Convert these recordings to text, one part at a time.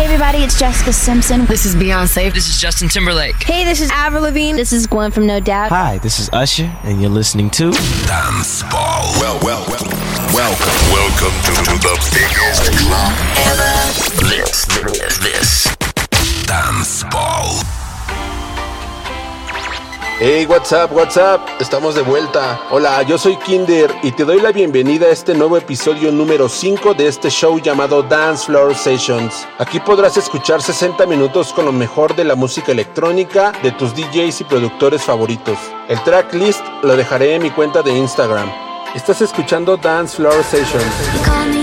Hey everybody, it's Jessica Simpson. This is Beyonce. This is Justin Timberlake. Hey, this is Avril Lavigne. This is Gwen from No Doubt. Hi, this is Usher, and you're listening to Dance Ball. Well, well, well, welcome, welcome to, to the biggest club ever. This, this, this Dance Ball. Hey, what's up, what's up? Estamos de vuelta. Hola, yo soy Kinder y te doy la bienvenida a este nuevo episodio número 5 de este show llamado Dance Floor Sessions. Aquí podrás escuchar 60 minutos con lo mejor de la música electrónica de tus DJs y productores favoritos. El tracklist lo dejaré en mi cuenta de Instagram. Estás escuchando Dance Floor Sessions.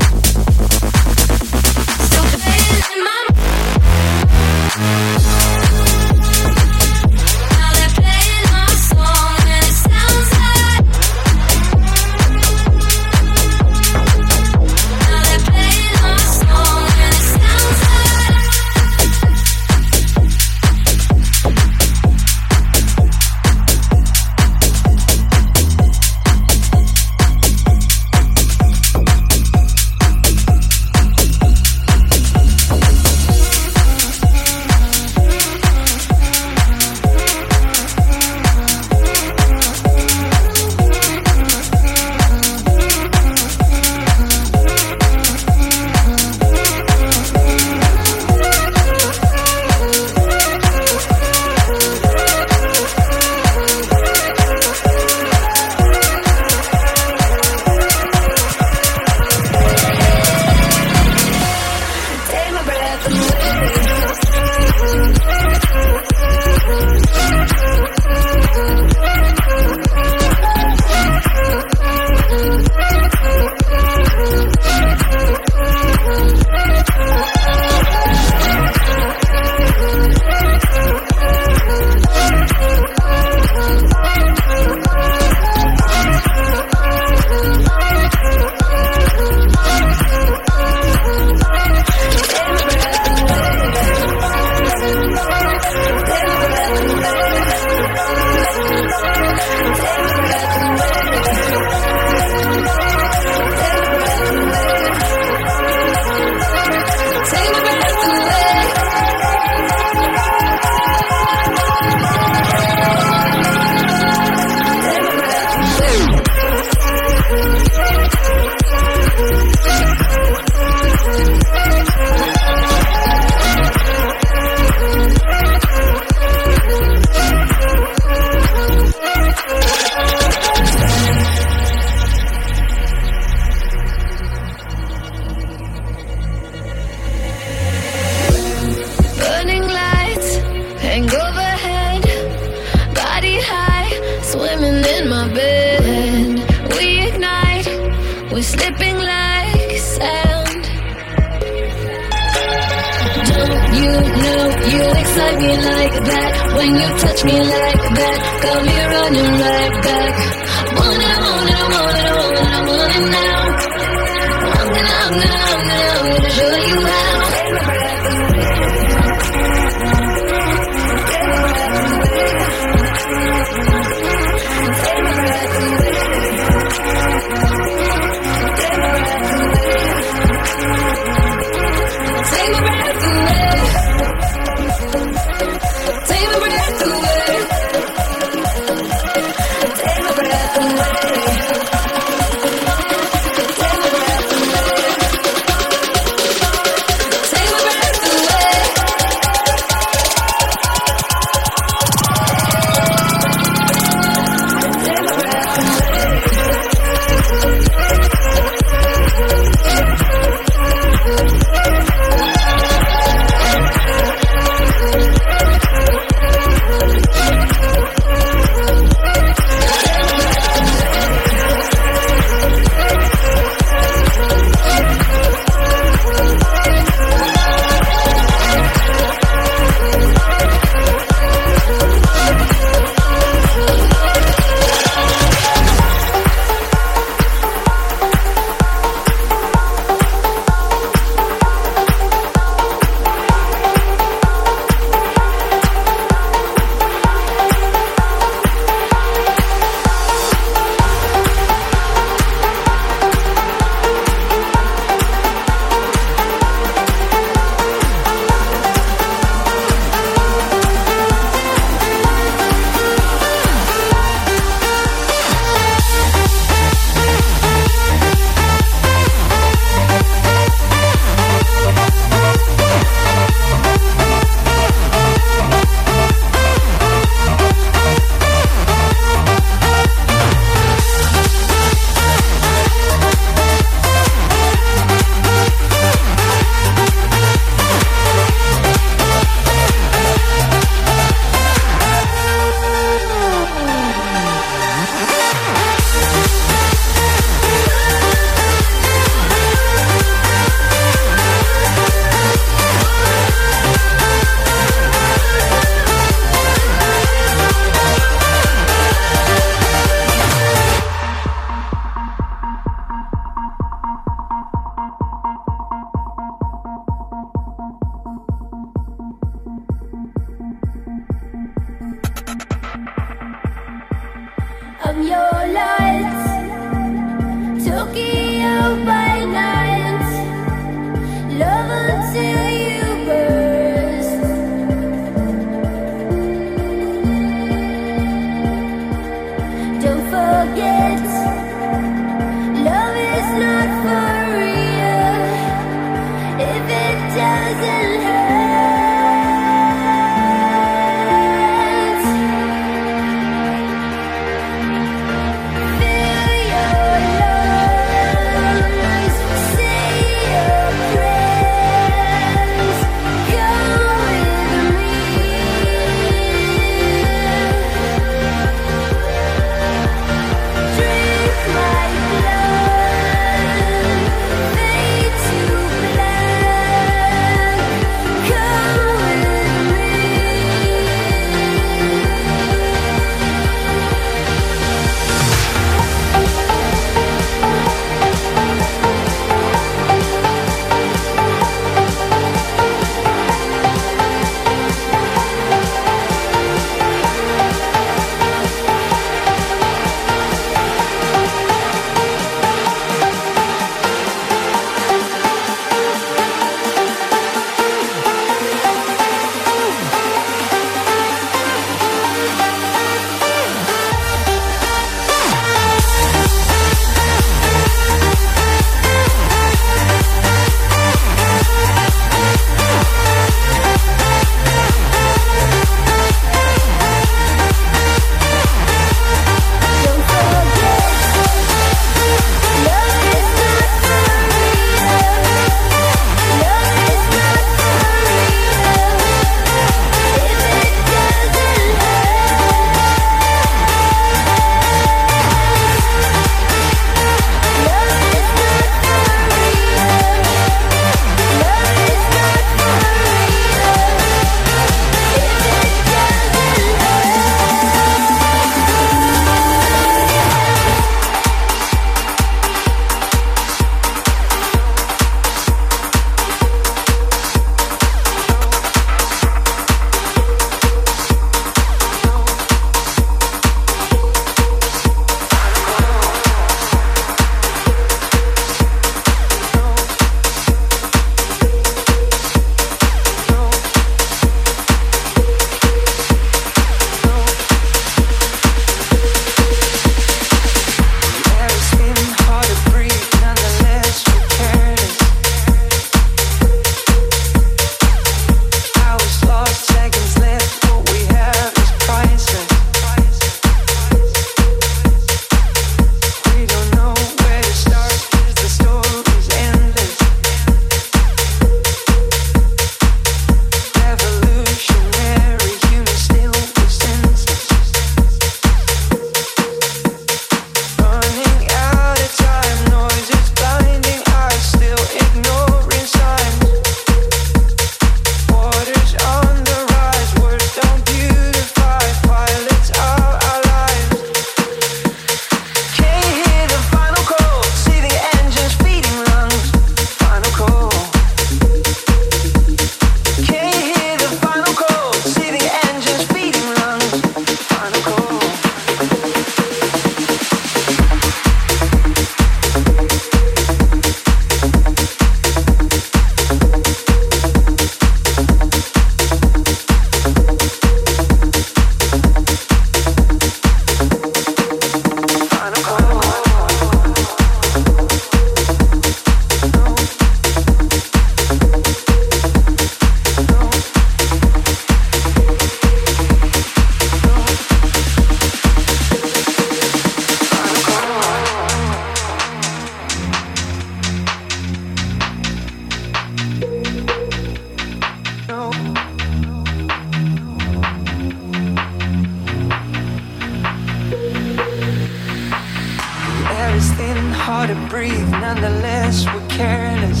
To breathe, nonetheless, we're careless.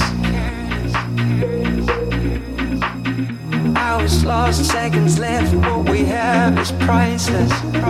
Hours lost, seconds left, what we have is priceless. We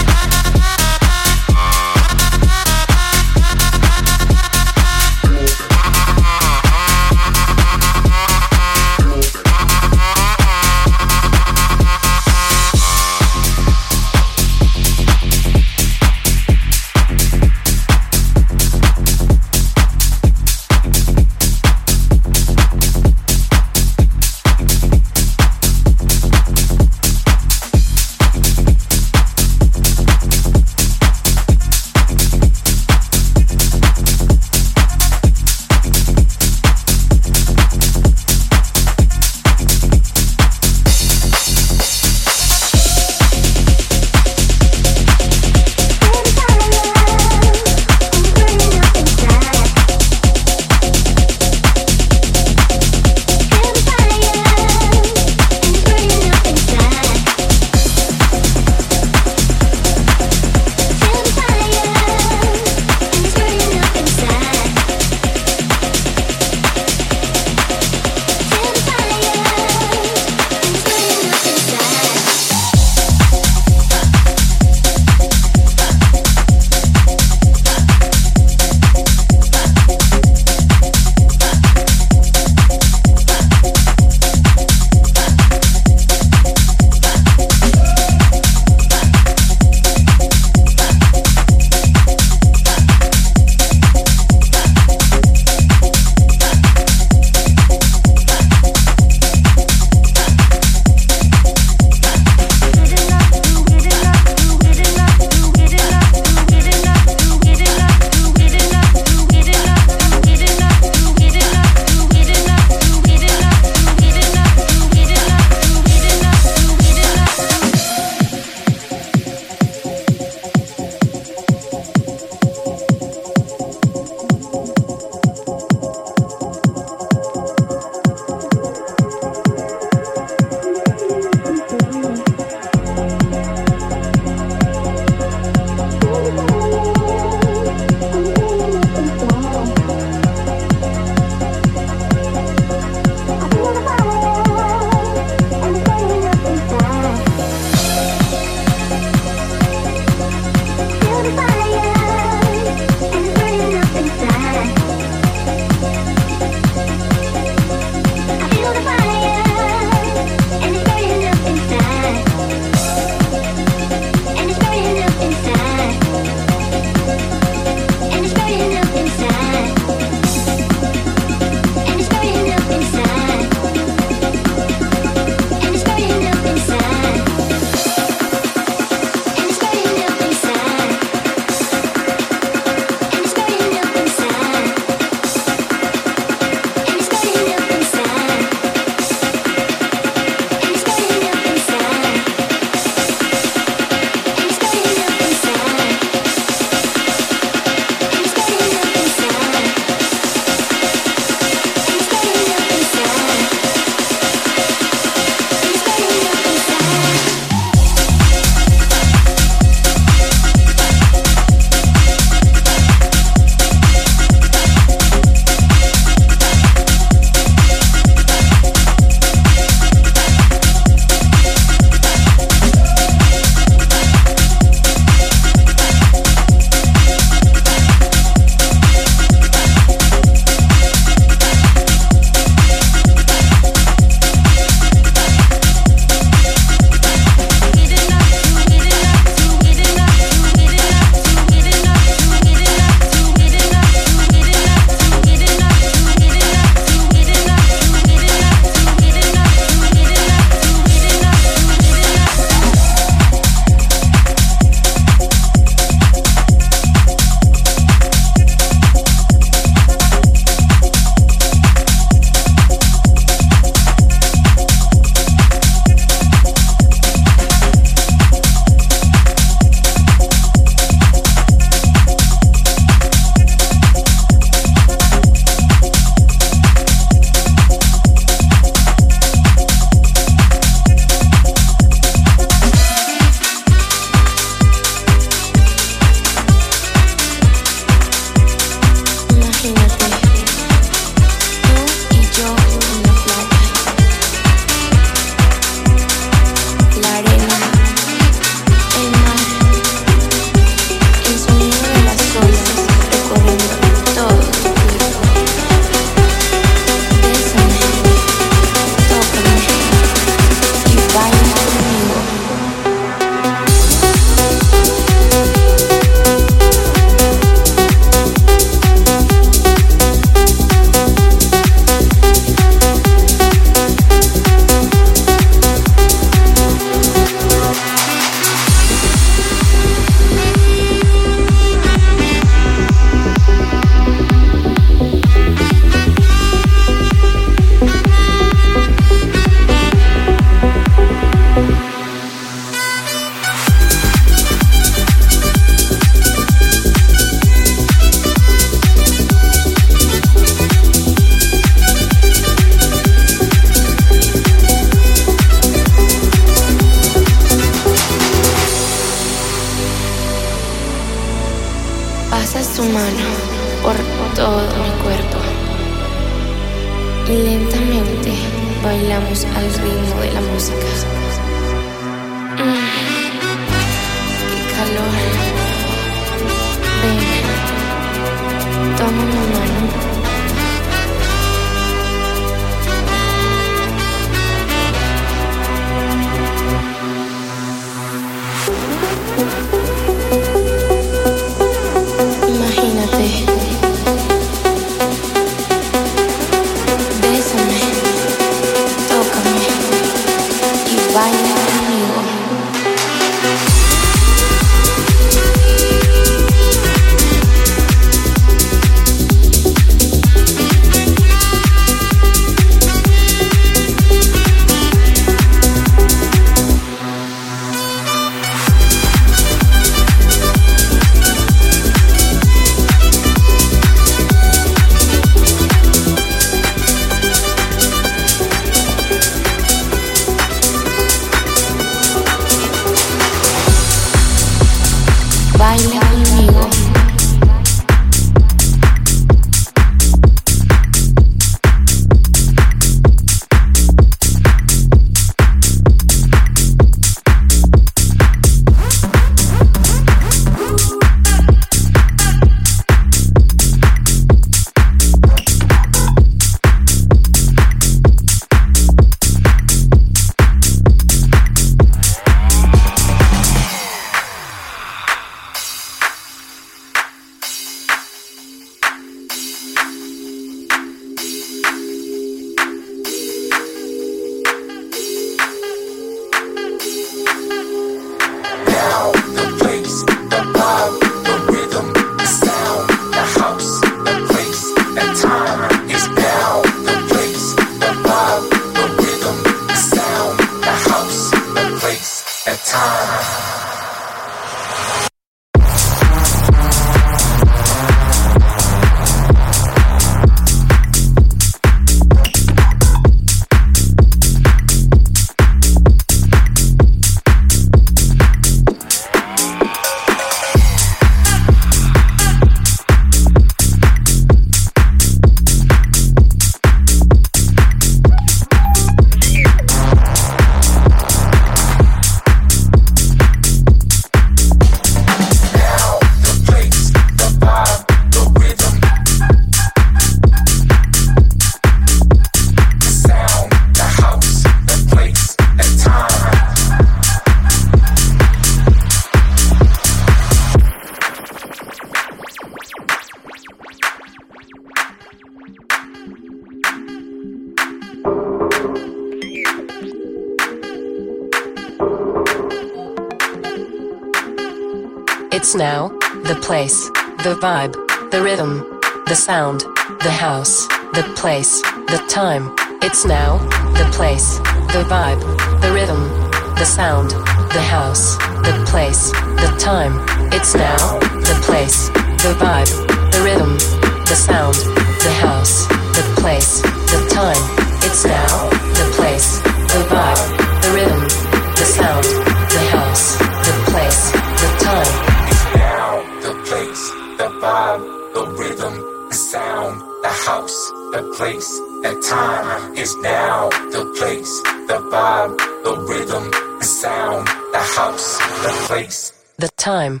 vibe, the rhythm, the sound, the house, the place, the time.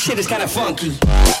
this shit is kinda funky.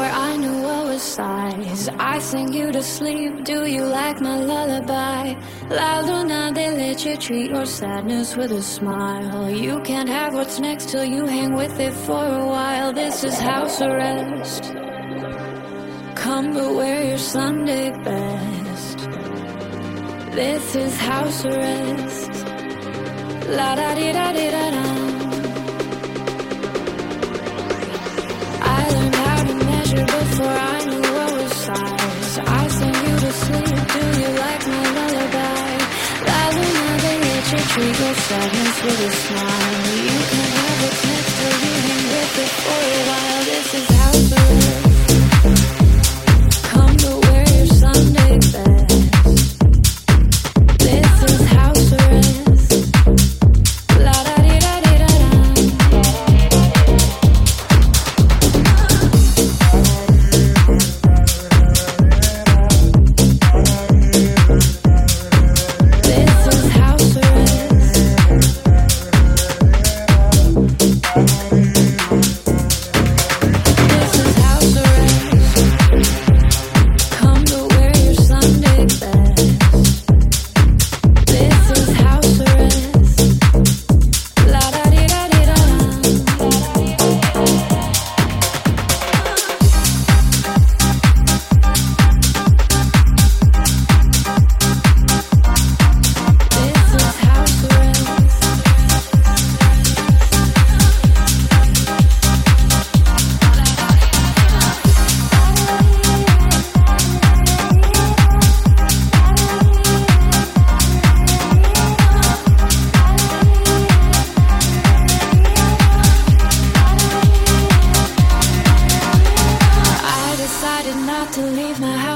Before I knew what was size. I sing you to sleep. Do you like my lullaby? La luna, they let you treat your sadness with a smile. You can't have what's next till you hang with it for a while. This is house arrest. Come but wear your Sunday best. This is house arrest. La da di da di da da. My lullaby? You treat your sadness with a smile. You can have what's next till you with it for a while.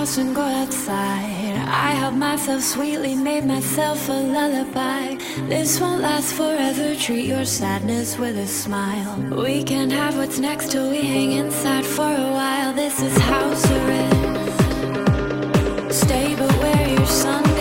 house and go outside. I help myself sweetly, made myself a lullaby. This won't last forever, treat your sadness with a smile. We can have what's next till we hang inside for a while. This is house arrest. Stay but wear your sun